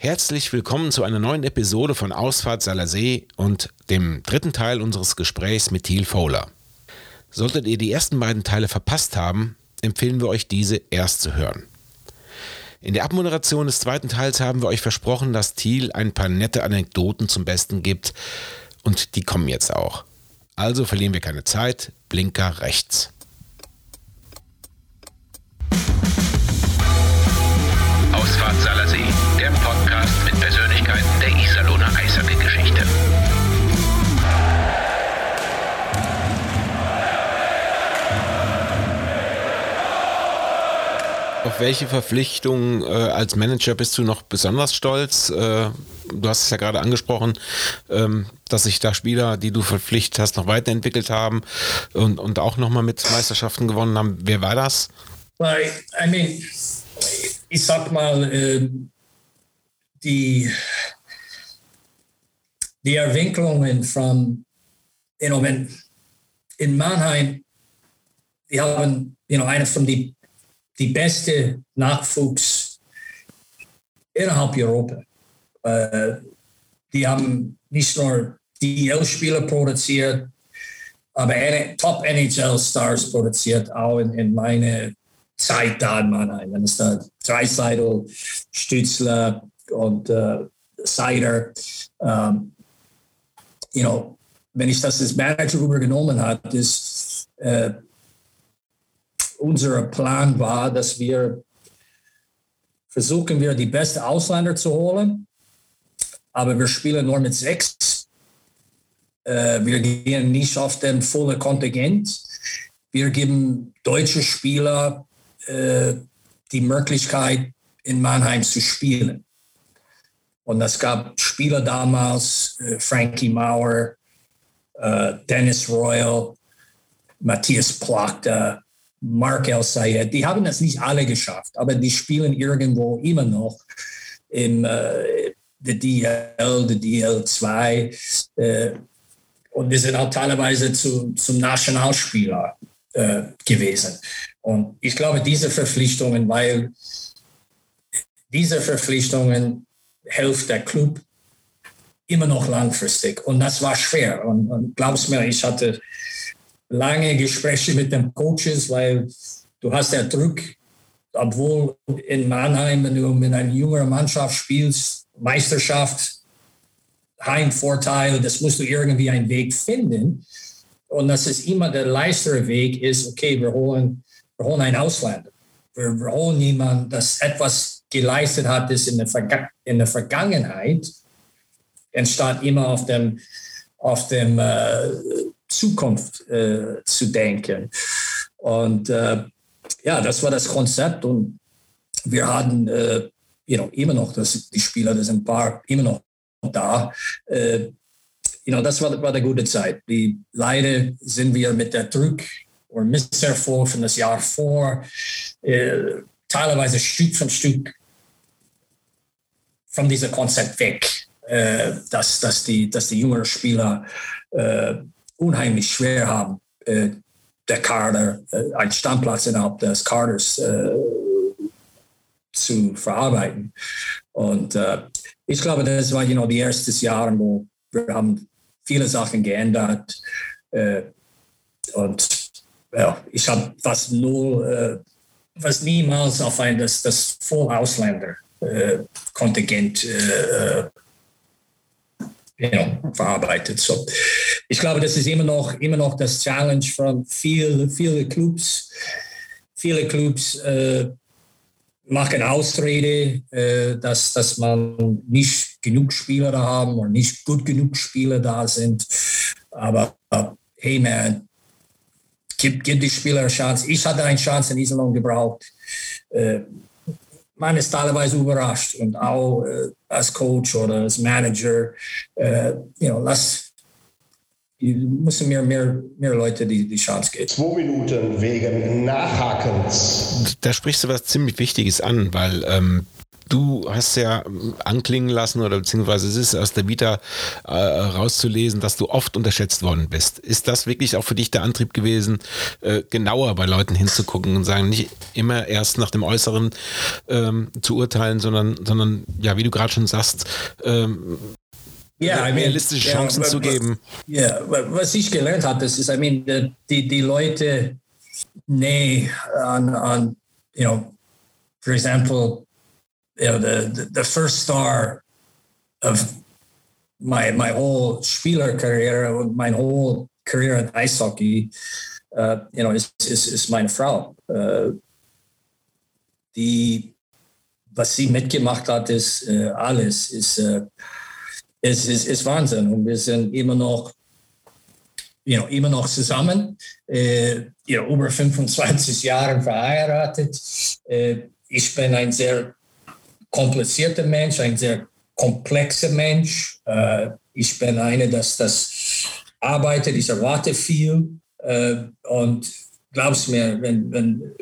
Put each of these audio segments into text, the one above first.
Herzlich willkommen zu einer neuen Episode von Ausfahrt Salersee und dem dritten Teil unseres Gesprächs mit Thiel Fowler. Solltet ihr die ersten beiden Teile verpasst haben, empfehlen wir euch diese erst zu hören. In der Abmoderation des zweiten Teils haben wir euch versprochen, dass Thiel ein paar nette Anekdoten zum Besten gibt und die kommen jetzt auch. Also verlieren wir keine Zeit, Blinker rechts. Auf welche Verpflichtung äh, als Manager bist du noch besonders stolz? Äh, du hast es ja gerade angesprochen, ähm, dass sich da Spieler, die du verpflichtet hast, noch weiterentwickelt haben und, und auch nochmal mit Meisterschaften gewonnen haben. Wer war das? Well, I mean, ich sag mal, äh, die, die Entwicklungen von, you know, in Mannheim, wir haben, you know, eine von die, die beste Nachwuchs innerhalb Europa. Äh, die haben nicht nur DL-Spieler produziert, aber Top-NHL-Stars produziert, auch in, in meine Zeit da in Mannheim. Wenn es da Dreiseidel, Stützler und äh, Seider, ähm, you know, wenn ich das als Manager übergenommen habe, ist äh, unser Plan war, dass wir versuchen wir die besten Ausländer zu holen, aber wir spielen nur mit sechs. Äh, wir gehen nicht auf den vollen Kontingent. Wir geben deutsche Spieler äh, die Möglichkeit, in Mannheim zu spielen. Und es gab Spieler damals, äh, Frankie Mauer, äh, Dennis Royal, Matthias Plachta, Mark El Sayed. Die haben das nicht alle geschafft, aber die spielen irgendwo immer noch im äh, DL, der DL2. Äh, und die sind auch teilweise zu, zum Nationalspieler äh, gewesen. Und ich glaube, diese Verpflichtungen, weil diese Verpflichtungen hilft der Club immer noch langfristig. Und das war schwer. Und, und glaubst mir, ich hatte lange Gespräche mit den Coaches, weil du hast der Druck, obwohl in Mannheim, wenn du mit einer jüngeren Mannschaft spielst, Meisterschaft, Heimvorteil, das musst du irgendwie einen Weg finden. Und das ist immer der leichtere Weg, ist, okay, wir holen, wir holen einen Ausländer. Wir, wir holen jemanden, das etwas geleistet hat, ist in der, Verga in der Vergangenheit, anstatt immer auf dem, auf dem äh, Zukunft äh, zu denken. Und äh, ja, das war das Konzept und wir hatten äh, you know, immer noch, das, die Spieler, das sind ein paar immer noch da. Äh, you know, das war, war eine gute Zeit. Die, leider sind wir mit der Druck oder Misserfolg von das Jahr vor äh, teilweise Stück für Stück von diesem Konzept weg, äh, dass, dass, die, dass die jüngeren Spieler äh, unheimlich schwer haben, äh, der Kader, äh, einen Standplatz innerhalb des Kaders äh, zu verarbeiten. Und äh, ich glaube, das war you know, die ersten Jahre, wo wir haben viele Sachen geändert. Äh, und ja, ich habe fast null, äh, was niemals auf ein das, das Voll-Ausländer-Kontingent know, verarbeitet. So, ich glaube, das ist immer noch, immer noch das Challenge von vielen viele Clubs. Viele Clubs äh, machen Ausrede, äh, dass, dass man nicht genug Spieler da haben oder nicht gut genug Spieler da sind. Aber hey man, gib, gib die Spieler eine Chance. Ich hatte eine Chance in Iserlohn gebraucht. Äh, man ist teilweise überrascht und auch äh, als Coach oder als Manager, äh, you know, lass, müssen mir mehr, mehr Leute die, die Chance geben. Zwei Minuten wegen Nachhakens. Da sprichst du was ziemlich Wichtiges an, weil ähm, du hast ja anklingen lassen oder beziehungsweise es ist aus der Vita äh, rauszulesen, dass du oft unterschätzt worden bist. Ist das wirklich auch für dich der Antrieb gewesen, äh, genauer bei Leuten hinzugucken und sagen, nicht immer erst nach dem Äußeren ähm, zu urteilen, sondern, sondern ja, wie du gerade schon sagst, ähm, yeah, realistische mean, Chancen yeah, zu geben. Ja, yeah, was ich gelernt habe, das ist, I mean, die, die Leute, nee, an, an, you know, for example, you know, the, the, first star of my my whole Spieler career, my whole career in ice hockey, uh, you know, is, is, is meine Frau. Uh, die, was sie mitgemacht hat, ist uh, alles, ist, uh, ist, ist, ist Wahnsinn. Und wir sind immer noch, you know, immer noch zusammen, you know, über 25 Jahre verheiratet. Ich bin ein sehr komplizierter Mensch, ein sehr komplexer Mensch. Äh, ich bin einer, das, das arbeitet, ich erwarte viel. Äh, und glaubst mir, wenn, wenn,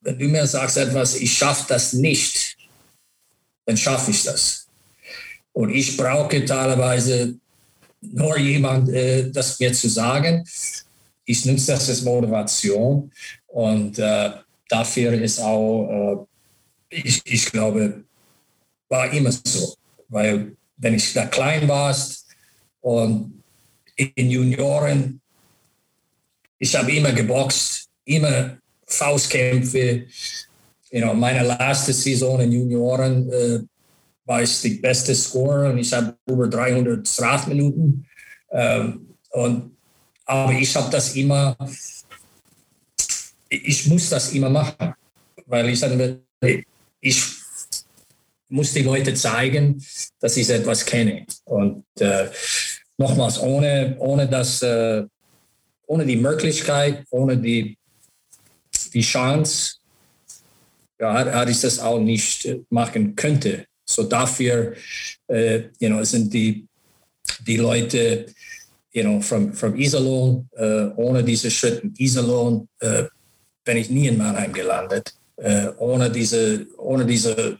wenn du mir sagst etwas, ich schaffe das nicht, dann schaffe ich das. Und ich brauche teilweise nur jemand, äh, das mir zu sagen. Ich nutze das als Motivation und äh, dafür ist auch, äh, ich, ich glaube, war immer so. Weil wenn ich da klein warst und in Junioren, ich habe immer geboxt, immer Faustkämpfe. You know, meine letzte Saison in Junioren äh, war ich die beste Scorer und ich habe über 300 Strafminuten. Ähm, und, aber ich habe das immer, ich muss das immer machen, weil ich, ich muss die Leute zeigen, dass ich etwas kenne. Und äh, nochmals, ohne, ohne, das, äh, ohne die Möglichkeit, ohne die, die Chance, ja, hatte ich das auch nicht machen könnte. So dafür äh, you know, sind die, die Leute you know, from, from Iserlohn, äh, ohne diese Schritt in Iserlohn äh, bin ich nie in Mannheim gelandet. Äh, ohne diese, ohne diese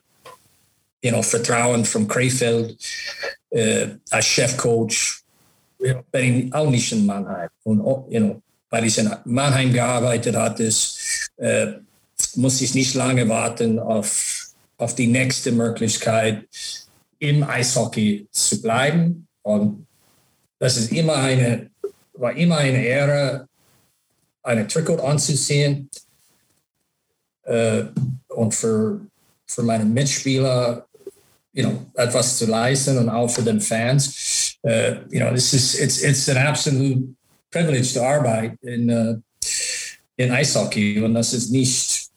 you know, Vertrauen von Krefeld äh, als Chefcoach. Know, bin ich auch nicht in Mannheim. Und, you know, weil ich in Mannheim gearbeitet hatte, äh, muss ich nicht lange warten auf, auf die nächste Möglichkeit, im Eishockey zu bleiben. Und das ist immer eine, war immer eine Ehre, eine Trikot anzuziehen. Äh, und für, für meine Mitspieler you know, etwas zu leisten und auch für den Fans. Uh, you know, this is it's it's an absolute privilege to arbeit in uh, in Eishockey und das ist nicht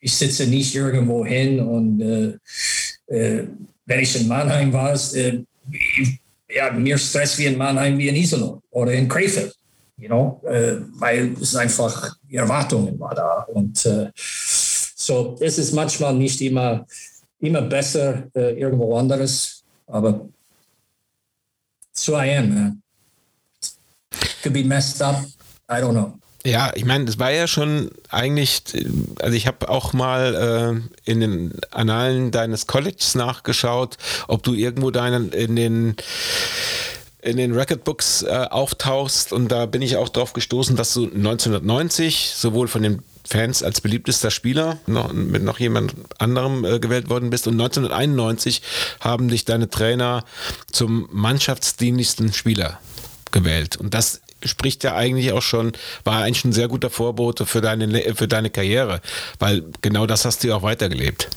ich sitze nicht irgendwo hin und uh, wenn ich in Mannheim war, ja, mehr Stress wie in Mannheim wie in Iserlohn oder in Krefeld. You know, weil es einfach die Erwartungen war da und so es ist manchmal nicht immer immer besser äh, irgendwo anderes. Aber so I am, man. Could be messed up. I don't know. Ja, ich meine, es war ja schon eigentlich, also ich habe auch mal äh, in den Annalen deines Colleges nachgeschaut, ob du irgendwo deinen in den in den Recordbooks äh, auftauchst und da bin ich auch drauf gestoßen, dass du 1990 sowohl von den Fans als beliebtester Spieler noch, mit noch jemand anderem äh, gewählt worden bist. Und 1991 haben dich deine Trainer zum mannschaftsdienlichsten Spieler gewählt. Und das spricht ja eigentlich auch schon, war eigentlich ein sehr guter Vorbote für deine, für deine Karriere, weil genau das hast du ja auch weitergelebt.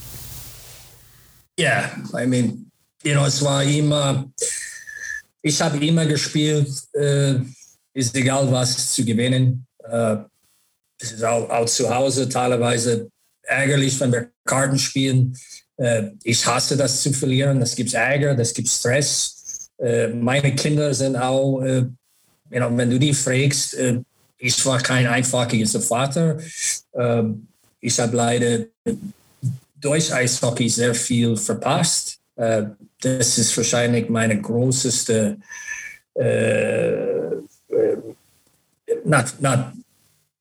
Ja, yeah, I mean, you know, es war immer, ich habe immer gespielt, äh, ist egal was zu gewinnen. Äh, es ist auch, auch zu Hause teilweise ärgerlich, wenn wir Karten spielen. Äh, ich hasse das zu verlieren. Das gibt Ärger, das gibt Stress. Äh, meine Kinder sind auch, äh, you know, wenn du die fragst, äh, ich war kein einfacher Vater. Ähm, ich habe leider durch Eishockey sehr viel verpasst. Äh, das ist wahrscheinlich meine größte, äh, not, not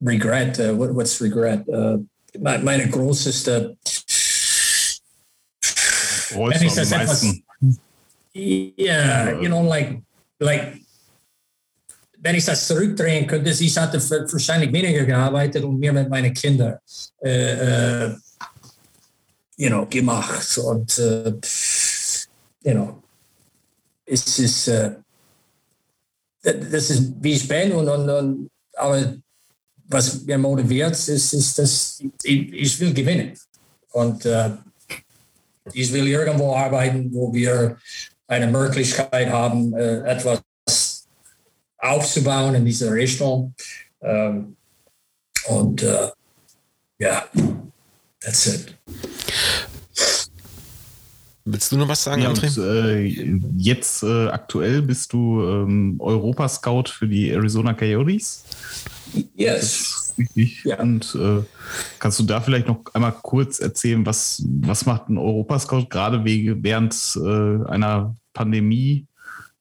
regret. What, what's regret? Uh, meine größte wenn ich das etwas, yeah, you know, like, like, wenn ich das zurückdrehen könnte, ich hatte wahrscheinlich weniger gearbeitet und mehr mit meinen Kindern äh, äh, you know, gemacht. Und, äh, you know, es ist, äh, das ist, wie ich bin und, und, und aber was mir motiviert, ist, ist dass ich, ich will gewinnen. Und äh, ich will irgendwo arbeiten, wo wir eine Möglichkeit haben, äh, etwas aufzubauen in diese Richtung. Ähm, und äh, ja, that's it. Willst du noch was sagen, ja, und, äh, jetzt äh, aktuell bist du ähm, Europa-Scout für die Arizona Coyotes. Yes. Richtig. Ja. Und äh, kannst du da vielleicht noch einmal kurz erzählen, was, was macht ein Europascout gerade während äh, einer Pandemie?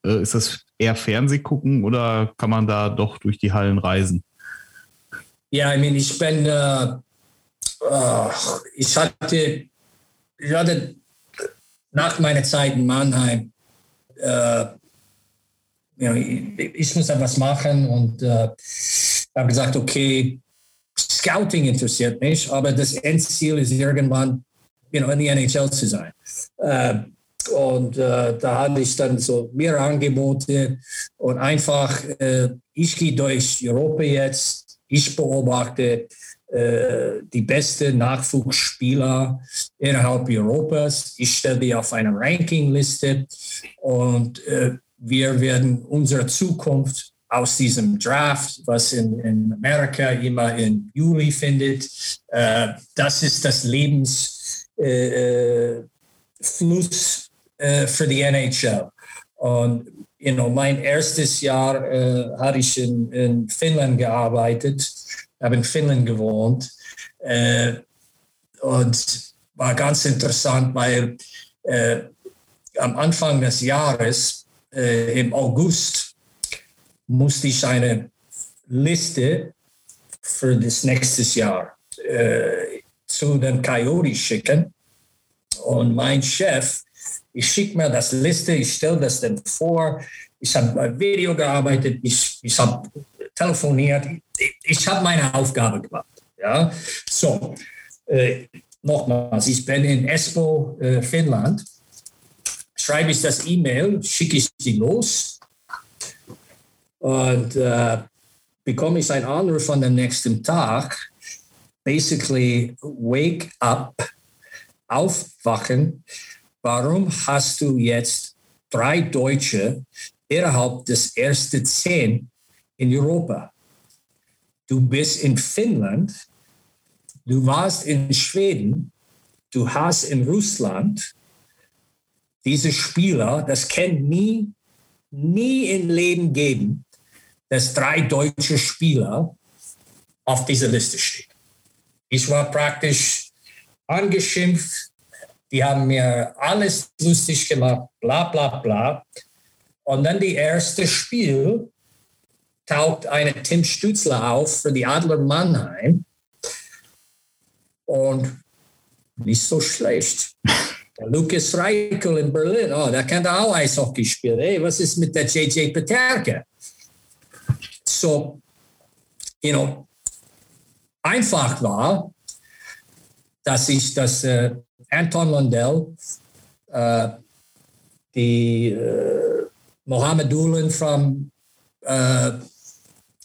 Äh, ist das eher Fernseh gucken oder kann man da doch durch die Hallen reisen? Ja, ich meine, ich bin, äh, ich hatte, ich hatte nach meiner Zeit in Mannheim, äh, ja, ich, ich, muss etwas machen und äh, habe gesagt, okay, Scouting interessiert mich, aber das Endziel ist irgendwann you know, in die NHL zu sein. Äh, und äh, da hatte ich dann so mehrere Angebote und einfach, äh, ich gehe durch Europa jetzt, ich beobachte äh, die besten Nachwuchsspieler innerhalb Europas. Ich stelle die auf eine Rankingliste und äh, wir werden unsere Zukunft aus diesem Draft, was in, in Amerika immer im Juli findet. Äh, das ist das Lebensfluss äh, äh, für die NHL. Und you know, mein erstes Jahr äh, hatte ich in, in, Finnland gearbeitet, habe in Finnland gewohnt äh, und war ganz interessant, weil äh, am Anfang des Jahres, äh, im August, musste ich eine Liste für das nächste Jahr äh, zu den Coyotes schicken. Und mein Chef, ich schicke mir das Liste, ich stelle das dann vor. Ich habe Video gearbeitet, ich, ich habe telefoniert, ich, ich habe meine Aufgabe gemacht. Ja? So, äh, nochmals, ich bin in Espoo, äh, Finnland. Schreibe ich das E-Mail, schicke ich sie los und äh, bekomme ich einen Anruf von dem nächsten Tag. Basically, wake up, aufwachen. Warum hast du jetzt drei Deutsche innerhalb des ersten zehn in Europa? Du bist in Finnland, du warst in Schweden, du hast in Russland diese Spieler, das kann nie, nie im Leben geben, dass drei deutsche Spieler auf dieser Liste stehen. Ich war praktisch angeschimpft. Die haben mir alles lustig gemacht, bla bla bla. Und dann die erste Spiel taucht eine Tim Stützler auf für die Adler Mannheim. Und nicht so schlecht. Der Lukas Reichel in Berlin, oh, der kann da auch Eishockey spielen. Hey, was ist mit der JJ Peterka? So, you know, einfach war, dass ich das äh, Anton Lundell, äh, die äh, Mohammed Dulan von äh,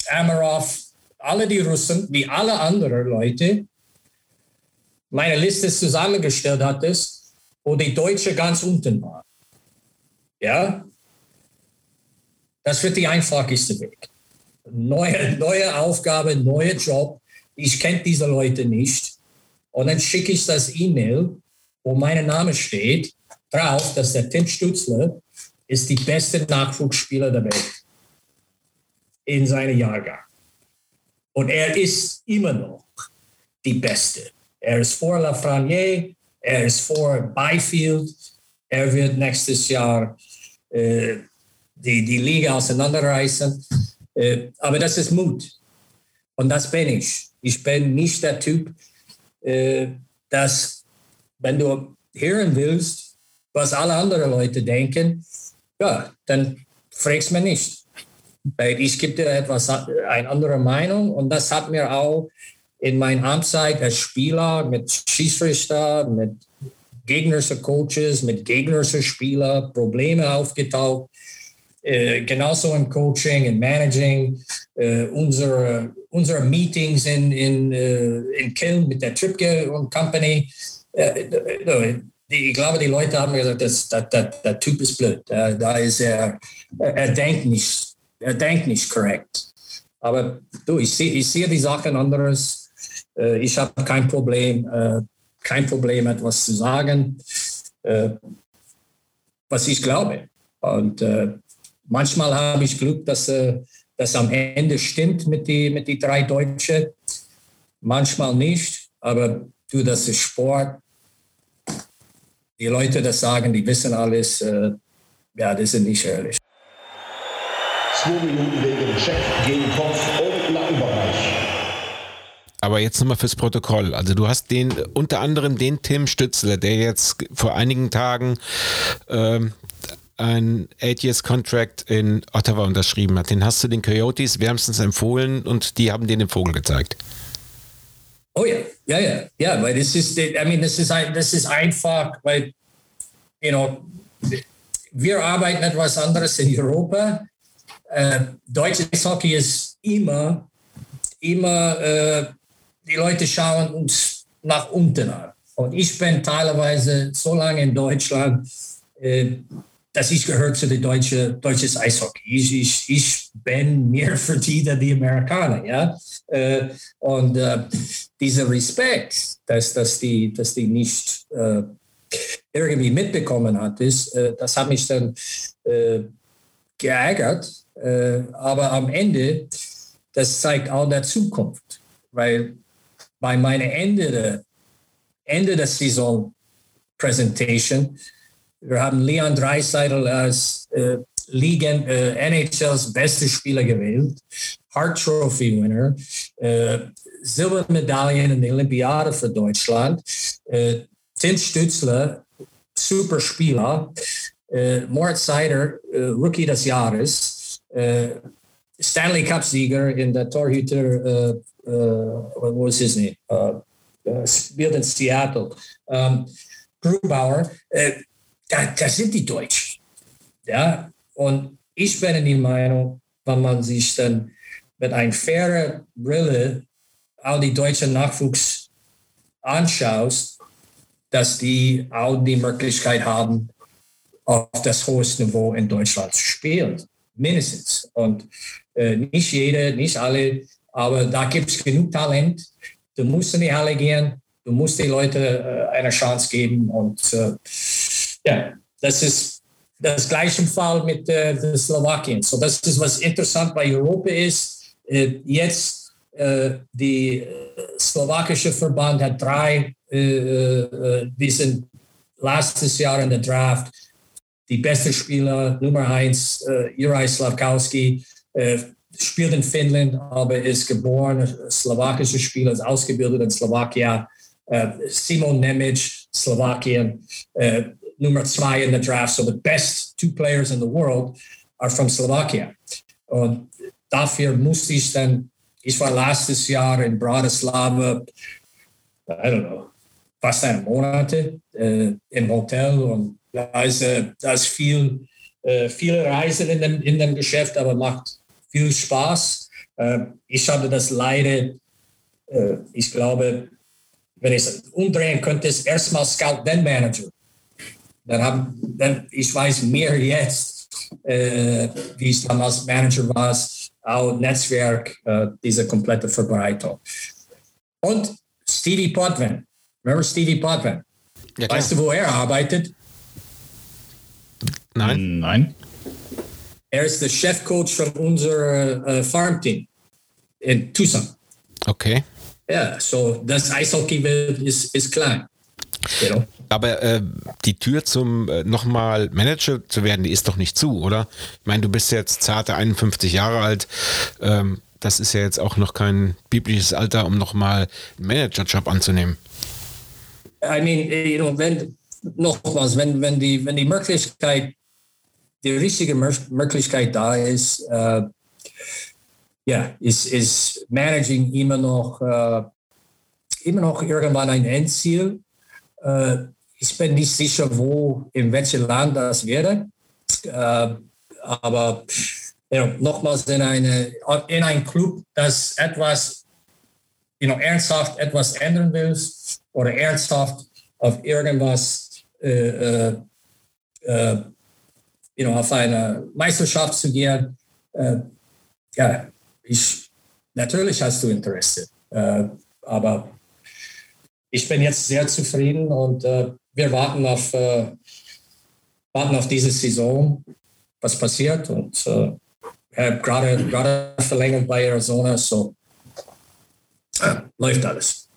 Amarov, alle die Russen, wie alle anderen Leute, meine Liste zusammengestellt hattest, wo die Deutsche ganz unten war. Ja, das wird die einfachste Weg neue, neue Aufgabe, neuer Job. Ich kenne diese Leute nicht. Und dann schicke ich das E-Mail, wo mein Name steht, drauf, dass der Tim Stutzler ist die beste Nachwuchsspieler der Welt in seinem Jahrgang. Und er ist immer noch die Beste. Er ist vor Lafreniere, er ist vor Byfield, er wird nächstes Jahr äh, die, die Liga auseinanderreißen. Äh, aber das ist Mut. Und das bin ich. Ich bin nicht der Typ, äh, dass, wenn du hören willst, was alle anderen Leute denken, ja, dann fragst du mich nicht. Weil ich gebe dir etwas, eine andere Meinung und das hat mir auch in meiner Amtszeit als Spieler mit Schiedsrichter, mit gegnerischen Coaches, mit gegnerischen Spielern Probleme aufgetaucht. Äh, genauso im Coaching, im Managing, äh, unsere, unsere Meetings in, in, äh, in Köln mit der Tripke und Company. Äh, die, ich glaube, die Leute haben gesagt, das, das, das, der Typ ist blöd. da ist er, er denkt nicht, er denkt nicht korrekt. Aber du, ich sehe ich seh die Sachen anderes. Äh, ich habe kein Problem, kein Problem, etwas zu sagen, was ich glaube. Und manchmal habe ich Glück, dass das am Ende stimmt mit den mit die drei Deutschen. Manchmal nicht, aber du, das ist Sport die Leute das sagen, die wissen alles, äh, ja, das sind nicht ehrlich. Zwei Minuten wegen Check gegen Kopf und Nackenbereich. Aber jetzt nochmal fürs Protokoll. Also du hast den unter anderem den Tim Stützler, der jetzt vor einigen Tagen ähm, ein Eight-Years-Contract in Ottawa unterschrieben hat. Den hast du den Coyotes wärmstens empfohlen und die haben den den Vogel gezeigt. Oh ja, ja, ja, ja, weil das ist, I mean, das ist, das ist einfach, weil, you know, wir arbeiten etwas anderes in Europa. Äh, deutsches Hockey ist immer, immer, äh, die Leute schauen uns nach unten an. Und ich bin teilweise so lange in Deutschland, äh, dass ich gehört zu der deutsche deutsches Eishockey. Ich, ich, ich bin mehr verdient die Amerikaner, ja. Äh, und äh, dieser Respekt, dass, dass, die, dass die nicht äh, irgendwie mitbekommen hat, ist, äh, das hat mich dann äh, geärgert. Äh, aber am Ende, das zeigt auch der Zukunft, weil bei meiner Ende der, Ende der Saison Präsentation wir haben Leon Dreiseidel als äh, Ligen, äh, NHLs beste Spieler gewählt, Hart Trophy Winner, äh, Silbermedaillen in der Olympiade für Deutschland, äh, Tim Stützler, super Spieler, äh, Moritz Seider, äh, Rookie des Jahres, äh, Stanley Cup Sieger in der Torhüter, äh, what was his name? Spielt in Seattle. Um, Grubauer, da, das sind die Deutschen. Ja, und ich bin in die Meinung, wenn man sich dann mit einer fairen Brille all die deutschen Nachwuchs anschaut, dass die auch die Möglichkeit haben, auf das höchste Niveau in Deutschland zu spielen. Mindestens. Und äh, nicht jede, nicht alle, aber da gibt es genug Talent. Du musst in die Halle gehen, du musst den Leuten äh, eine Chance geben und äh, ja, das ist das gleiche Fall mit äh, Slowakien. So, das ist was interessant bei Europa ist. Äh, jetzt äh, die äh, slowakische Verband hat drei, äh, äh, die sind letztes Jahr in der Draft die beste Spieler Nummer eins, äh, Juraj Slavkowski, äh, spielt in Finnland, aber ist geboren, slowakischer Spieler, ist ausgebildet in Slowakien. Äh, Simon Nemec, Slowakien, äh, nummer zwei in the draft. So the best two players in the world are from Slovakia. Und dafür musste ich dann, ich war letztes Jahr in Bratislava, I don't know, fast ein Monate äh, im Hotel und da ist, ist viel, äh, viele Reisen in dem, in dem Geschäft, aber macht viel Spaß. Äh, ich hatte das leider, äh, ich glaube, wenn ich es umdrehen könnte, ist erstmal Scout, then Manager. Dann haben, dann, ich weiß mehr jetzt, äh, wie es damals Manager war, auch Netzwerk, äh, diese komplette Verbreitung. Und Stevie Potvin. Remember Stevie Potvin? Ja, weißt du, wo er arbeitet? Nein. Nein. Er ist der Chefcoach von unserem äh, Farmteam in Tucson. Okay. Ja, so das Eishockey ist, ist klein. Know? Aber äh, die Tür zum äh, nochmal Manager zu werden, die ist doch nicht zu, oder? Ich meine, du bist jetzt zarte 51 Jahre alt. Ähm, das ist ja jetzt auch noch kein biblisches Alter, um nochmal einen Managerjob anzunehmen. I mean, you know, wenn, nochmals, wenn, wenn, die, wenn die Möglichkeit, die richtige Möglichkeit da ist, äh, ja, ist, ist Managing immer noch, äh, immer noch irgendwann ein Endziel. Äh, ich bin nicht sicher, wo, in welchem Land das wäre. Äh, aber know, nochmals in, eine, in ein Club, das etwas you know, ernsthaft etwas ändern willst oder ernsthaft auf irgendwas äh, äh, äh, you know, auf eine Meisterschaft zu gehen, äh, ja, ich, natürlich hast du Interesse. Aber ich bin jetzt sehr zufrieden und äh, wir warten auf, äh, warten auf diese Saison, was passiert. Und äh, gerade, gerade Verlängerung bei Arizona, so äh, läuft alles.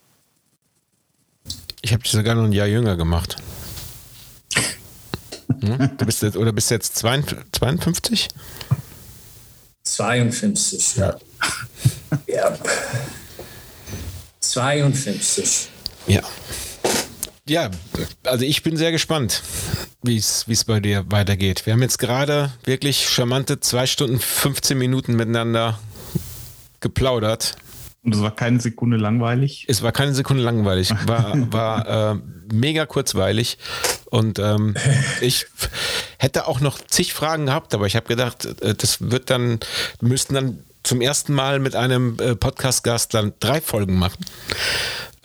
Ich habe dich sogar noch ein Jahr jünger gemacht. Hm? Du bist jetzt, oder bist jetzt 52? 52, ja. ja. 52. Ja. Ja, also ich bin sehr gespannt, wie es bei dir weitergeht. Wir haben jetzt gerade wirklich charmante zwei Stunden 15 Minuten miteinander geplaudert. Und es war keine Sekunde langweilig? Es war keine Sekunde langweilig. War, war äh, mega kurzweilig. Und ähm, ich hätte auch noch zig Fragen gehabt, aber ich habe gedacht, äh, das wird dann, wir müssten dann zum ersten Mal mit einem äh, Podcast-Gast dann drei Folgen machen.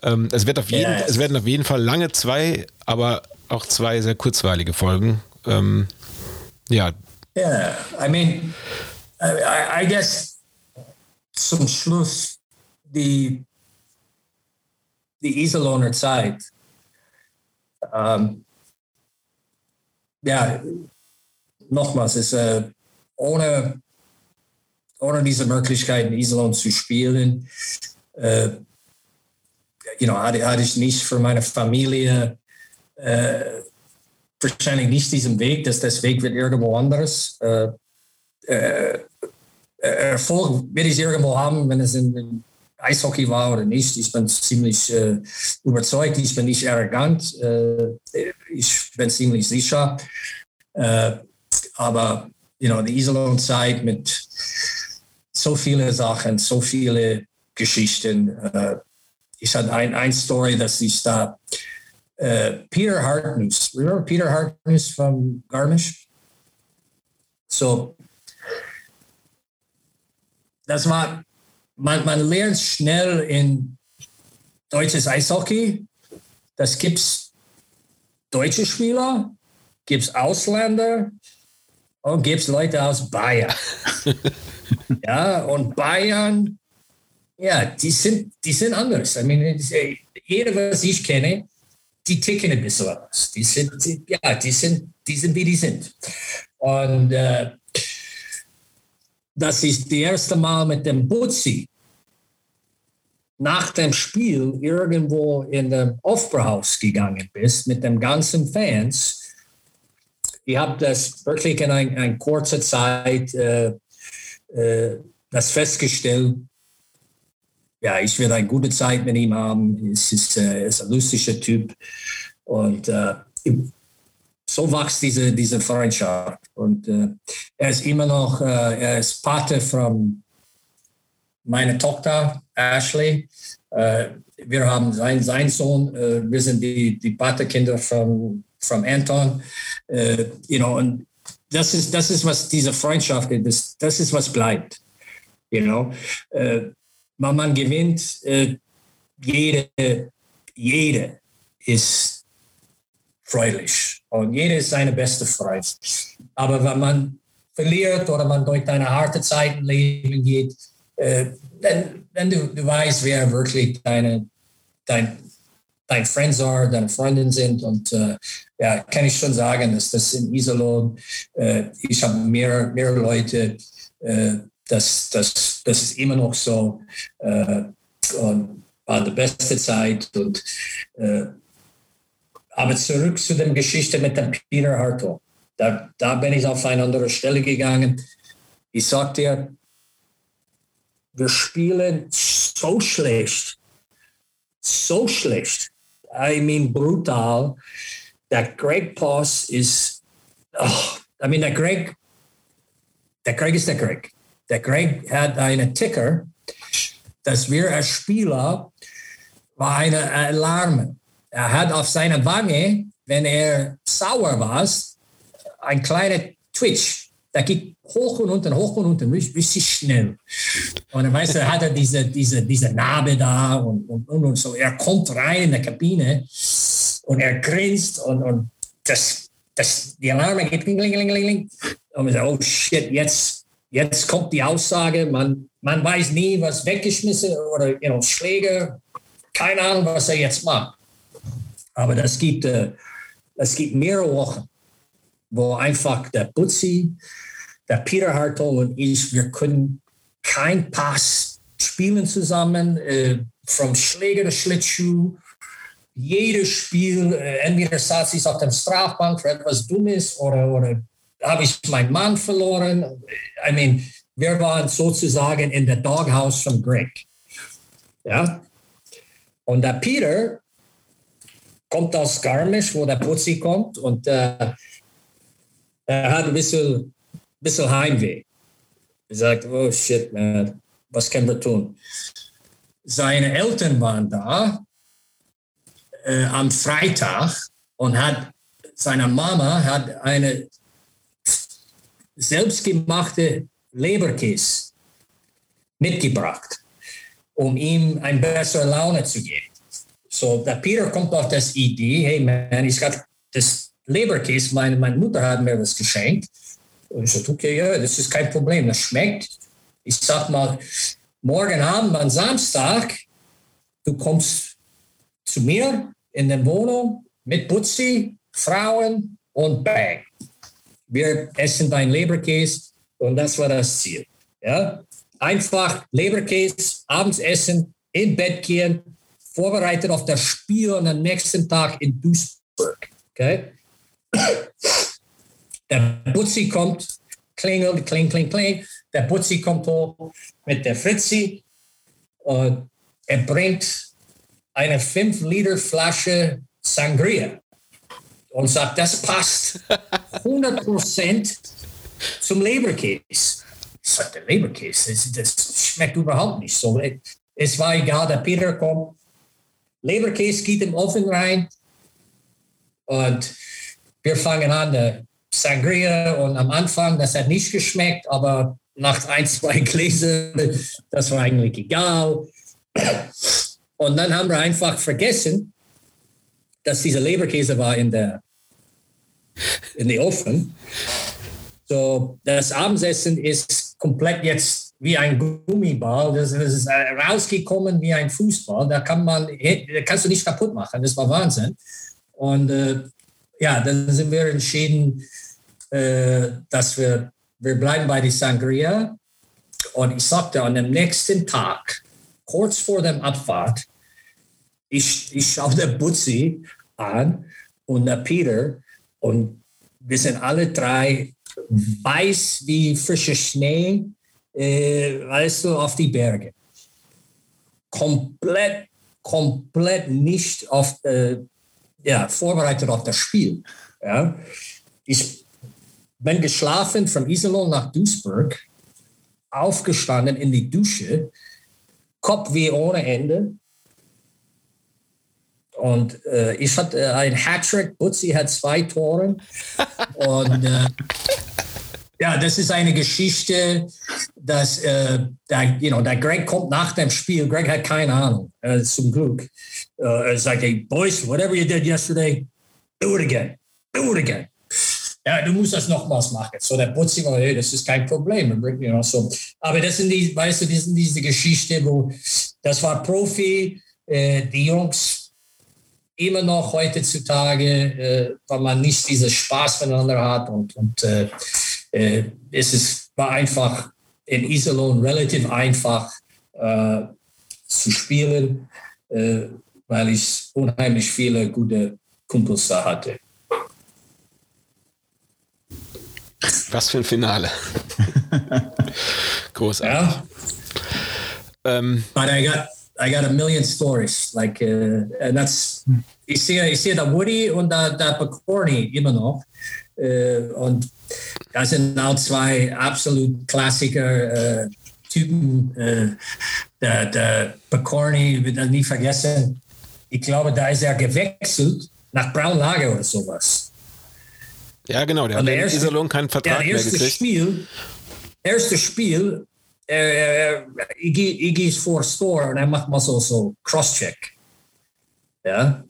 Ähm, es, wird auf jeden, yes. es werden auf jeden Fall lange zwei, aber auch zwei sehr kurzweilige Folgen. Ähm, ja. Yeah, I mean, I, I guess zum Schluss die, die Iserlohner Zeit. Ähm, ja, nochmals, ist, äh, ohne, ohne diese Möglichkeit in Iserlohn zu spielen, äh, you know, hatte, hatte ich nicht für meine Familie äh, wahrscheinlich nicht diesen Weg, dass das Weg wird irgendwo anderes. Äh, äh, Erfolg werde ich irgendwo haben, wenn es in, in, Eishockey war oder nicht. Ich bin ziemlich äh, überzeugt, ich bin nicht arrogant, äh, ich bin ziemlich sicher. Äh, aber you know, die Iserlohn-Zeit mit so vielen Sachen, so viele Geschichten, äh, ich hatte ein, ein Story, dass ich da uh, Peter Hartness, remember Peter Hartness from Garmisch? So, das war, man, man lernt schnell in deutsches Eishockey. Das gibt's deutsche Spieler, gibt's Ausländer und gibt's Leute aus Bayern. ja, und Bayern ja, die sind, die sind anders. I mean, jeder, was ich kenne, die ticken ein bisschen anders. Die sind, die, ja, die sind, die sind, wie die sind. Und äh, das ist das erste Mal mit dem Butzi nach dem Spiel irgendwo in dem Aufbauhaus gegangen bist mit den ganzen Fans. Ich habe das wirklich in einer kurzer Zeit äh, äh, das festgestellt, ja, ich werde eine gute Zeit mit ihm haben. Es ist, äh, ist ein lustiger Typ. Und äh, so wächst diese, diese Freundschaft. Und äh, er ist immer noch, äh, er ist Pate von meiner Tochter Ashley. Äh, wir haben seinen sein Sohn, äh, wir sind die, die Patekinder von, von Anton. you know, und das ist, das ist, was diese Freundschaft ist. Das ist, was bleibt. You know? Man, man gewinnt, äh, jede, jede ist freudig und jede ist seine beste Freund. Aber wenn man verliert oder man durch eine harte Zeit im Leben geht, äh, dann, dann du, du weißt, wer wirklich deine, dein, dein Friends are, deine Freundinnen sind. Und äh, ja, kann ich schon sagen, dass das in Iserlohn, äh, ich habe mehr, mehr Leute, äh, das, das, das ist immer noch so. Äh, war die beste Zeit. Und, äh, aber zurück zu der Geschichte mit dem Peter Hartog. Da, da bin ich auf eine andere Stelle gegangen. Ich sagte dir, wir spielen so schlecht, so schlecht, I mean brutal, that Greg Poss is, oh, I mean, that Greg, der Greg ist der Greg. Der Greg hat einen Ticker, dass wir als Spieler war eine Alarme. Er hat auf seiner Wange, wenn er sauer war, ein kleiner Twitch. Der geht hoch und unten, hoch und unten, richtig schnell. Und dann weißt du, hat er diese, diese, diese Narbe da und, und, und, so. Er kommt rein in der Kabine und er grinst und, und das, das, die Alarme geht kling, kling, kling, kling. Und wir sagen, oh shit, jetzt, jetzt kommt die Aussage, man, man weiß nie, was weggeschmissen oder you know, Schläge, keine Ahnung, was er jetzt macht. Aber das gibt, äh, das gibt mehrere Wochen, wo einfach der Butzi, der Peter Hartog und ich, wir können kein Pass spielen zusammen, äh, vom Schläger der Schlittschuh. Jedes Spiel, äh, entweder saß ich auf der Strafbank für etwas Dummes oder, oder habe ich meinen Mann verloren. I mean, wir waren sozusagen in der Doghouse von Greg. Ja. Und der Peter kommt aus Garmisch, wo der Putzi kommt, und äh, er hat ein bisschen, bisschen Heimweh. Er sagt, oh shit, man, was können wir tun? Seine Eltern waren da äh, am Freitag und hat seine Mama hat eine selbstgemachte Leberkäse mitgebracht, um ihm eine bessere Laune zu geben. So, der Peter kommt auf das Idee, hey man, ich habe das Leberkäse, meine, meine Mutter hat mir das geschenkt. Und ich sagte, okay, ja, das ist kein Problem, das schmeckt. Ich sag mal, morgen Abend, am Samstag, du kommst zu mir in der Wohnung mit Butzi, Frauen und Bang. Wir essen dein Leberkäse und das war das Ziel. Ja? Einfach Leberkäse, abends essen, in Bett gehen, vorbereitet auf das Spiel und am nächsten Tag in Duisburg. Okay? Der Butzi kommt, klingelt, kling, kling, kling. Der Butzi kommt hoch mit der Fritzi und er bringt eine 5-Liter-Flasche Sangria und sagt, das passt 100% zum Leberkäse. Ich sagte, Leberkäse, das, das schmeckt überhaupt nicht so. Es war egal, der Peter kommt, Leberkäse geht im Ofen rein und wir fangen an, der Sangria und am Anfang, das hat nicht geschmeckt, aber nach ein, zwei Gläsern, das war eigentlich egal. Und dann haben wir einfach vergessen, dass dieser Leberkäse war in der in den Ofen. So, das Abendessen ist komplett jetzt wie ein Gummiball. Das, ist rausgekommen wie ein Fußball. Da kann man, kannst du nicht kaputt machen. Das war Wahnsinn. Und äh, ja, dann sind wir entschieden, äh, dass wir, wir bleiben bei der Sangria. Und ich sagte an dem nächsten Tag, kurz vor dem Abfahrt, ich, ich schaue der Butzi an und der Peter und wir sind alle drei weiß wie frischer Schnee, äh, weißt du, auf die Berge. Komplett, komplett nicht auf, äh, ja, vorbereitet auf das Spiel. Ja. Ich bin geschlafen von Iserlohn nach Duisburg, aufgestanden in die Dusche, Kopfweh ohne Ende, und äh, ich hatte äh, ein Hattrick, Butzi hat zwei Tore. Und äh, ja, das ist eine Geschichte, dass äh, der, you know, der Greg kommt nach dem Spiel. Greg hat keine Ahnung, äh, zum Glück. Äh, er sagt, hey, Boys, whatever you did yesterday, do it again. Do it again. Ja, du musst das nochmals machen. So, der Butzi war, hey, das ist kein Problem. You know, so. Aber das sind die, weißt du, das sind diese Geschichte, wo das war Profi, äh, die Jungs immer noch heutzutage, äh, weil man nicht diesen Spaß miteinander hat und, und äh, äh, es ist, war einfach in Iserlohn relativ einfach äh, zu spielen, äh, weil ich unheimlich viele gute Kumpels da hatte. Was für ein Finale. Großartig. Ja. Ähm, But I got, I got a million stories. Like, uh, and that's, ich sehe, ich sehe da Woody und da, da Picorni immer noch. Uh, und das sind auch zwei absolut Klassiker. Uh, Typen, äh, der, der Picorni, will das nie vergessen. Ich glaube, da ist er gewechselt nach Braunlage oder sowas. Ja, genau, der Und hat der in erste- Iserlohn keinen Vertrag mehr erste gekriegt. Spiel, erste Spiel, äh, äh, gehe- ich gehe vor Store und er macht mal so, so Crosscheck. Ja.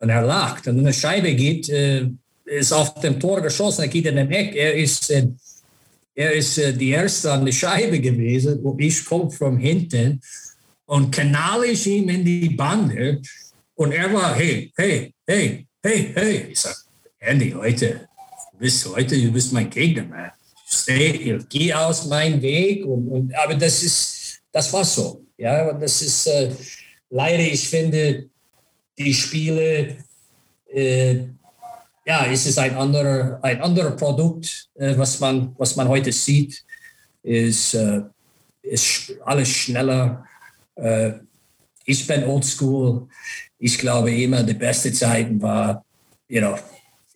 Und er lacht. Und eine Scheibe geht, äh, ist auf dem Tor geschossen, er geht in den Eck. Er ist, äh, er ist äh, die Erste an der Scheibe gewesen und ich komme von hinten und knall ich ihm in die Bande. Und er war, hey, hey, hey, hey, hey. Ich sag, Andy, heute, du bist heute, du bist mein Gegner, man. Stay, geh aus meinem Weg. Und, und, aber das ist, das war so. Ja, und das ist äh, leider, ich finde, die Spiele, äh, ja, es ist ein anderer, ein anderer Produkt, äh, was, man, was man heute sieht, ist, äh, ist alles schneller. Äh, ich bin oldschool. Ich glaube immer, die beste Zeiten war, you know,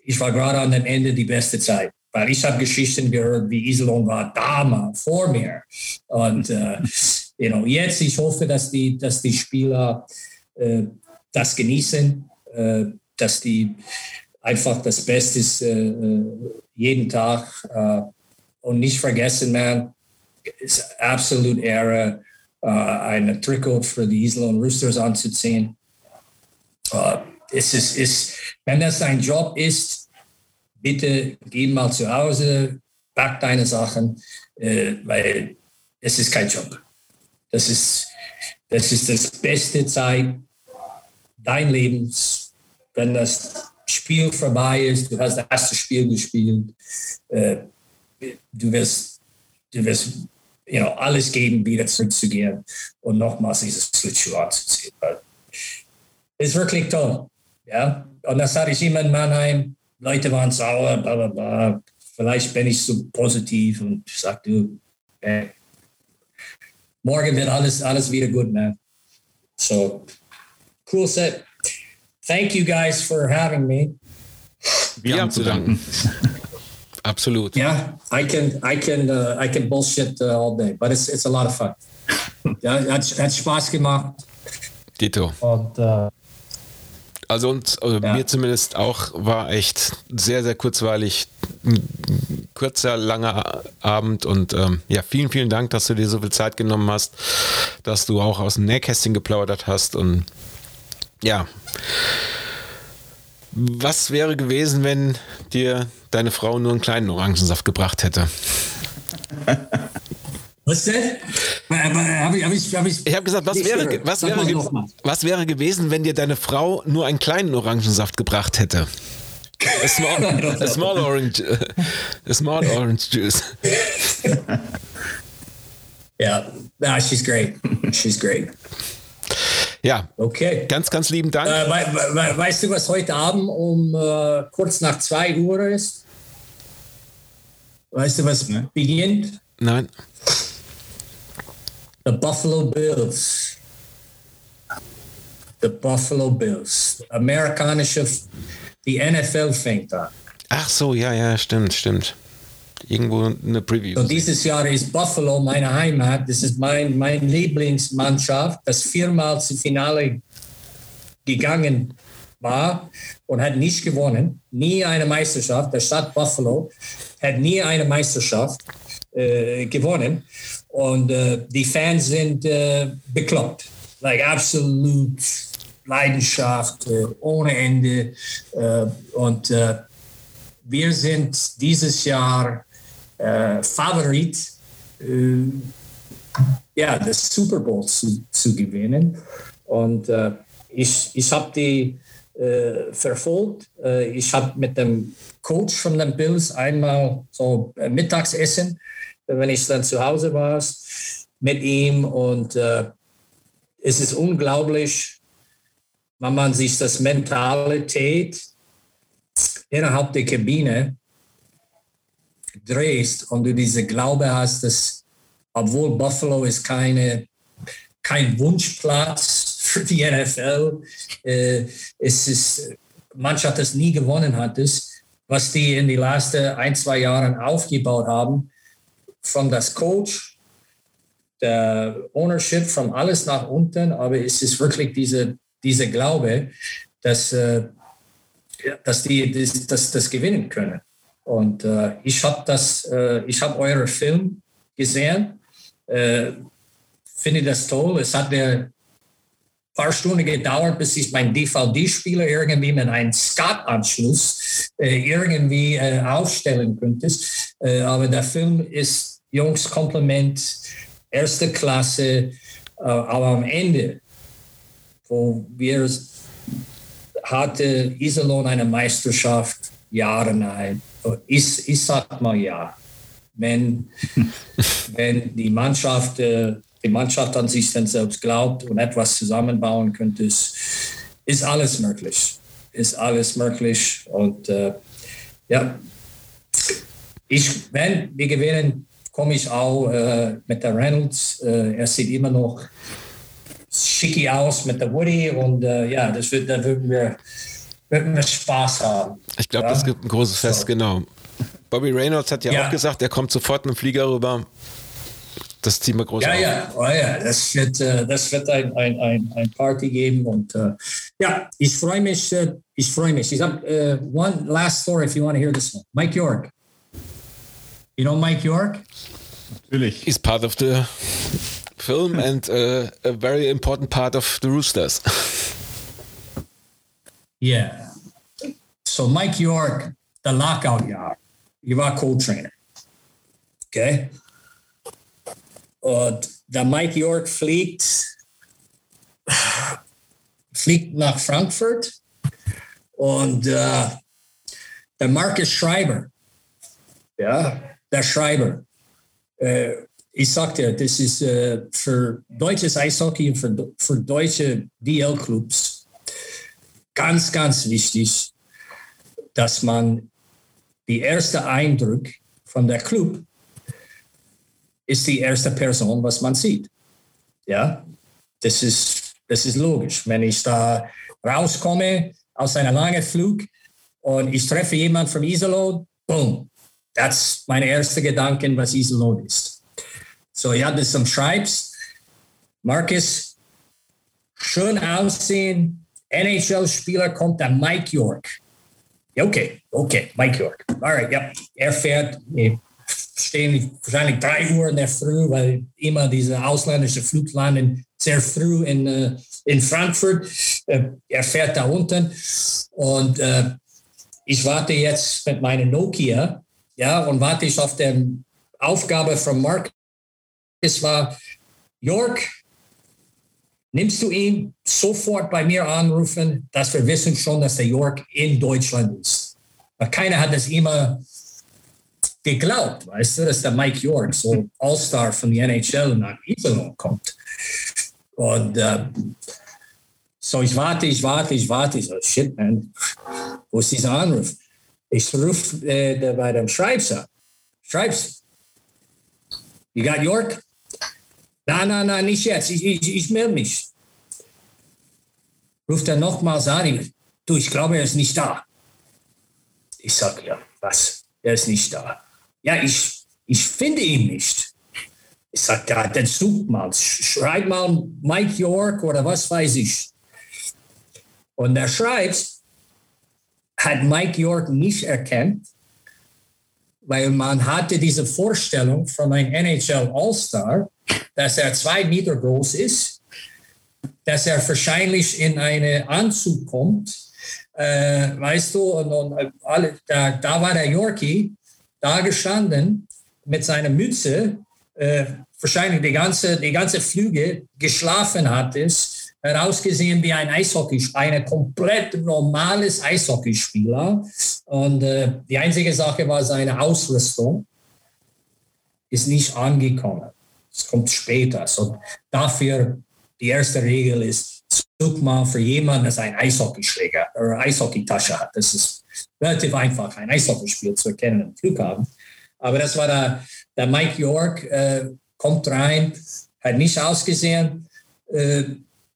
ich war gerade an dem Ende die beste Zeit. Weil ich habe Geschichten gehört, wie Iserlohn war damals, vor mir. Und äh, you know, jetzt, ich hoffe, dass die, dass die Spieler äh, das genießen, äh, dass die einfach das Beste ist, äh, äh, jeden Tag. Äh, und nicht vergessen, man, es ist absolut Ehre, äh, eine Trikot für die Iserlohn Roosters anzuziehen. Es ist, ist, wenn das ein Job ist, bitte geh mal zu Hause, pack deine Sachen, äh, weil es ist kein Job. Das ist das, ist das beste Zeit dein Lebens, wenn das Spiel vorbei ist, du hast das erste Spiel gespielt, äh, du wirst, du wirst you know, alles geben, wieder zurückzugehen und nochmals dieses Schlittschuh anzuziehen. Es ist wirklich toll. Ja? Und das hatte ich immer in Mannheim. Leute waren sauer, bla bla bla. Vielleicht bin ich so positiv und sag du, äh, morgen wird alles, alles wieder gut, man. So, cool set. Thank you guys for having me. Wir haben zu danken. Absolut. Yeah, I can, I can, uh, I can bullshit uh, all day, but it's, it's a lot of fun. Ja, hat, hat Spaß gemacht. Dito. Und äh, Also uns, also Ja. mir zumindest auch, war echt sehr, sehr kurzweilig. Ein kurzer, langer Abend und ähm, ja, vielen, vielen Dank, dass du dir so viel Zeit genommen hast, dass du auch aus dem Nähkästchen geplaudert hast und ja. Was wäre gewesen, wenn dir deine Frau nur einen kleinen Orangensaft gebracht hätte? was das? Habe ich, hab ich, hab ich, Ich habe gesagt, was wäre, was, wäre, was wäre gewesen, wenn dir deine Frau nur einen kleinen Orangensaft gebracht hätte? A small, a small orange, a small orange juice. Yeah, nah, she's great. She's great. Ja, Okay. ganz, ganz lieben Dank. Äh, wei- wei- weißt du, was heute Abend um äh, kurz nach 2 Uhr ist? Weißt du, was beginnt? Nein. The Buffalo Bills. The Buffalo Bills. Amerikanische, die NFL fängt an. Ach so, ja, ja, stimmt, stimmt. Irgendwo eine Preview. Und dieses Jahr ist Buffalo meine Heimat. Das ist mein, mein Lieblingsmannschaft, das viermal zum Finale gegangen war und hat nicht gewonnen. Nie eine Meisterschaft. Der Stadt Buffalo hat nie eine Meisterschaft äh, gewonnen. Und äh, die Fans sind äh, bekloppt. Like absolut Leidenschaft äh, ohne Ende. Äh, und äh, wir sind dieses Jahr äh, Favorit, ja, das Super Bowl zu, zu gewinnen. Und ich, ich habe die verfolgt. Ich habe mit dem Coach von den Bills einmal so Mittagsessen, wenn ich dann zu Hause war, mit ihm. Und äh, es ist unglaublich, wenn man sich das Mentalität innerhalb der Kabine drehst und du diese Glaube hast, dass obwohl Buffalo ist keine kein Wunschplatz für die NFL. Äh, es ist, Mannschaft, das nie gewonnen hat, ist, was die in den letzten ein, zwei Jahren aufgebaut haben, von das Coach, der Ownership, von alles nach unten, aber es ist wirklich diese, diese Glaube, dass, äh, dass die das, das, das gewinnen können. Und äh, ich habe das, äh, ich habe euren Film gesehen, äh, finde das toll. Es hat mir paar Stunden gedauert, bis ich meinen DVD-Spieler irgendwie mit einem SCART-Anschluss äh, irgendwie äh, aufstellen könnte. Äh, aber der Film ist Jungs Kompliment, erste Klasse, äh, aber am Ende, wo wir hatte Iserlohn eine Meisterschaft jahrelang ich, ich sag mal ja. Wenn, wenn die Mannschaft, äh, die Mannschaft an sich dann selbst glaubt und etwas zusammenbauen könnte, ist, ist alles möglich. Ist alles möglich. Und äh, ja, ich, wenn wir gewinnen, komme ich auch äh, mit der Reynolds. Äh, er sieht immer noch schicki aus mit der Woody und äh, ja, das wird, da würden wir würden wir Spaß haben. Ich glaube, ja? das gibt ein großes Fest, so. genau. Bobby Reynolds hat ja, ja, auch gesagt, er kommt sofort mit dem Flieger rüber. Das ziehen wir groß Ja, auf. ja, oh, ja. Das wird, äh, das wird ein, ein, ein, ein Party geben und uh, ja, ich freue mich. Uh, ich freue mich. Ich habe one last story if you want to hear this one. Mike York. You know Mike York? Natürlich. He's part of the film and uh, a very important part of the Roosters. Yeah. So Mike York, the lockout jaar, je war co-trainer. Okay. Und der Mike York fliegt, fliegt nach Frankfurt und äh, der Marcus Schreiber, ja, der Schreiber, äh, ich sagte, das ist äh, für deutsches Eishockey und für, für deutsche DL-Clubs ganz, ganz wichtig, dass man die erste Eindruck von der Club ist die erste Person, was man sieht. Ja, das ist, das ist logisch. Wenn ich da rauskomme aus einem langen Flug und ich treffe jemanden von Iserlohn, boom, das ist mein erster Gedanke, was Iserlohn ist. So, ja, das zum Schreibs. Marcus, schön aussehen, NHL-Spieler kommt der Mike York. Okay, okay, Mike York. Alright, ja. Er fährt, stehen wahrscheinlich drei Uhr in der Früh, weil immer diese ausländische Flug landen sehr früh in, äh, in Frankfurt. Äh, er fährt da unten und äh, ich warte jetzt mit meinem Nokia, ja, und warte ich auf die Aufgabe von Mark. Es war York, nimmst du ihn sofort bei mir anrufen, dass wir wissen schon, dass der York in Deutschland ist. Aber keiner hat es immer geglaubt, weißt du, dass der Mike York, so All-Star von der NHL nach Iserlohn kommt. Und äh, so, ich warte, ich warte, ich warte. Ich so, shit, man, wo ist dieser Anruf? Ich rufe äh, bei dem Schreibs an. Schreibs. You got York? Nein, nein, nein, nicht jetzt. Ich, ich, ich melde mich. Ruft er nochmals an. Du, ich glaube, er ist nicht da. Ich sage, ja, was? Er ist nicht da. Ja, ich, ich finde ihn nicht. Ich sage, ja, dann such mal. Schreib mal Mike York oder was weiß ich. Und er schreibt, hat Mike York nicht erkannt, weil man hatte diese Vorstellung von einem NHL All-Star, dass er zwei Meter groß ist, dass er wahrscheinlich in einen Anzug kommt, äh, weißt du, und, und alle, da, da, war der Yorkie da gestanden mit seiner Mütze, äh, wahrscheinlich die ganze, die ganze Flüge geschlafen hat, ist herausgesehen wie ein Eishockeyspieler, ein komplett normales Eishockeyspieler. Und äh, die einzige Sache war seine Ausrüstung ist nicht angekommen. Es kommt später. So dafür die erste Regel ist, such mal für jemanden, der einen Eishockeyschläger oder Eishockeytasche hat. Das ist relativ einfach, ein Eishockeyspiel zu erkennen im Flughafen. Aber das war der, der Mike York, äh, kommt rein, hat nicht ausgesehen äh,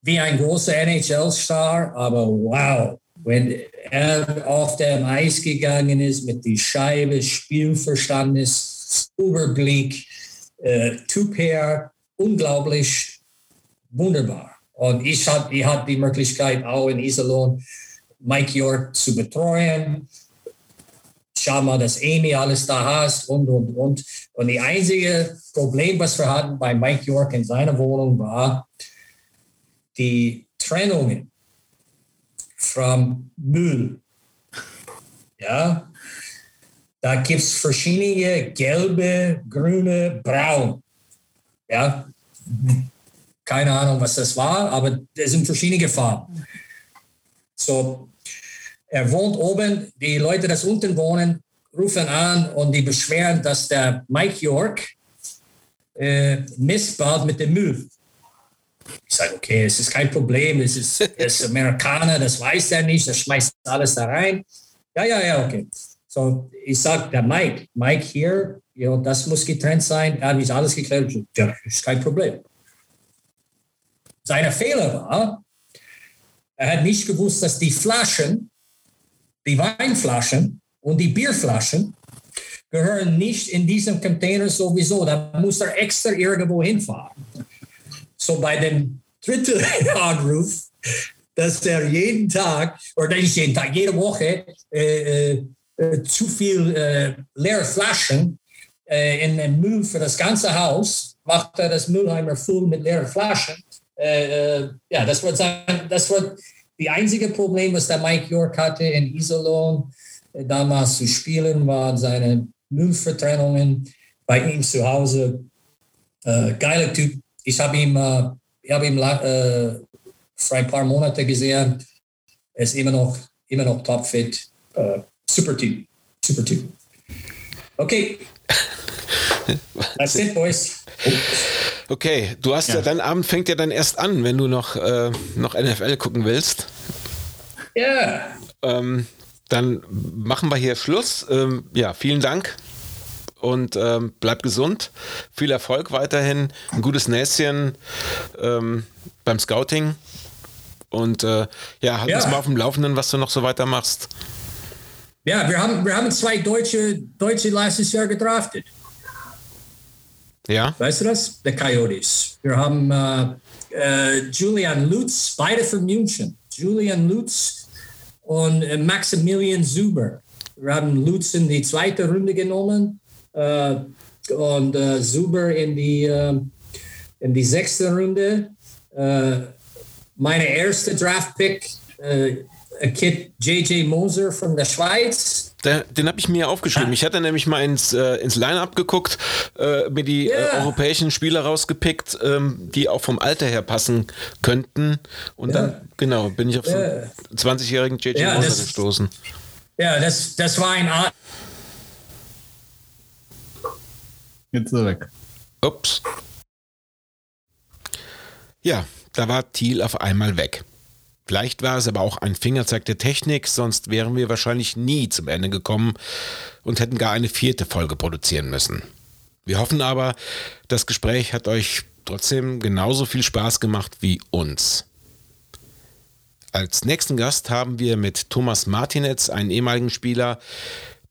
wie ein großer NHL-Star, aber wow, wenn er auf dem Eis gegangen ist mit die Scheibe, Spielverständnis, Überblick, äh, Typ her, unglaublich wunderbar. Und ich hatte ich hab die Möglichkeit, auch in Iserlohn Mike York zu betreuen. Schau mal, dass Amy alles da hast und, und, und. Und die einzige Problem, was wir hatten bei Mike York in seiner Wohnung, war die Trennungen vom Müll. Ja, da gibt es verschiedene gelbe, grüne, braun. Ja, keine Ahnung, was das war, aber das sind verschiedene Farben. So, er wohnt oben, die Leute, die unten wohnen, rufen an und die beschweren, dass der Mike York äh, Mist baut mit dem Müll. Ich sage, okay, es ist kein Problem, es ist, er ist Amerikaner, das weiß er nicht, er schmeißt alles da rein. Ja, ja, ja, okay. So, ich sage, der Mike, Mike hier, ja, das muss getrennt sein, er hat mich alles geklärt. Ja, ist kein Problem. Sein Fehler war, er hat nicht gewusst, dass die Flaschen, die Weinflaschen und die Bierflaschen gehören nicht in diesem Container sowieso. Da muss er extra irgendwo hinfahren. So bei dem dritten Anruf, dass er jeden Tag, oder nicht jeden Tag, jede Woche äh, äh, äh zu viel äh, leere Flaschen äh, in den Müll für das ganze Haus, macht er das Müllheimer voll mit leeren Flaschen. Äh, ja, das wird sein, das wird die einzige Problem, was der Mike York hatte in Iserlohn damals zu spielen, waren seine Müllvertrennungen bei ihm zu Hause. Geiler Typ, ich habe äh, ich hab ihn äh, vor ein paar Monaten gesehen. Er ist immer noch, immer noch topfit. Äh, super Typ. Super Typ. Okay. That's it, boys. Okay, du hast ja. ja, dein Abend fängt ja dann erst an, wenn du noch, äh, noch NFL gucken willst. Ja. Ähm, dann machen wir hier Schluss. Ähm, ja, vielen Dank und ähm, bleib gesund. Viel Erfolg weiterhin. Ein gutes Näschen ähm, beim Scouting. Und äh, ja, halt ja. uns mal auf dem Laufenden, was du noch so weitermachst. Ja, wir haben, wir haben zwei Deutsche, Deutsche letztes Jahr gedraftet. Ja. Weißt du das? Die Coyotes. Wir haben äh, äh, Julian Lutz, beide von München. Julian Lutz und äh, Maximilian Zuber. Wir haben Lutz in die zweite Runde genommen und äh, Zuber in die, äh, in die sechste Runde. meine erste Draft-Pick, ein Kid J.J. Moser von der Schweiz. Den habe ich mir aufgeschrieben. Ich hatte nämlich mal ins, äh, ins Line-Up geguckt, äh, mir die yeah. äh, europäischen Spieler rausgepickt, ähm, die auch vom Alter her passen könnten. Und ja. dann, genau, bin ich auf so 20-jährigen J.J. Moser gestoßen. Ja, das, das war ein Jetzt ist er weg. Ups. Ja, da war Thiel auf einmal weg. Vielleicht war es aber auch ein Fingerzeig der Technik, sonst wären wir wahrscheinlich nie zum Ende gekommen und hätten gar eine vierte Folge produzieren müssen. Wir hoffen aber, das Gespräch hat euch trotzdem genauso viel Spaß gemacht wie uns. Als nächsten Gast haben wir mit Thomas Martinetz einen ehemaligen Spieler,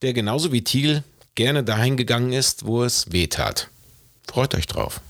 der genauso wie Thiel gerne dahin gegangen ist, wo es weh tat. Freut euch drauf.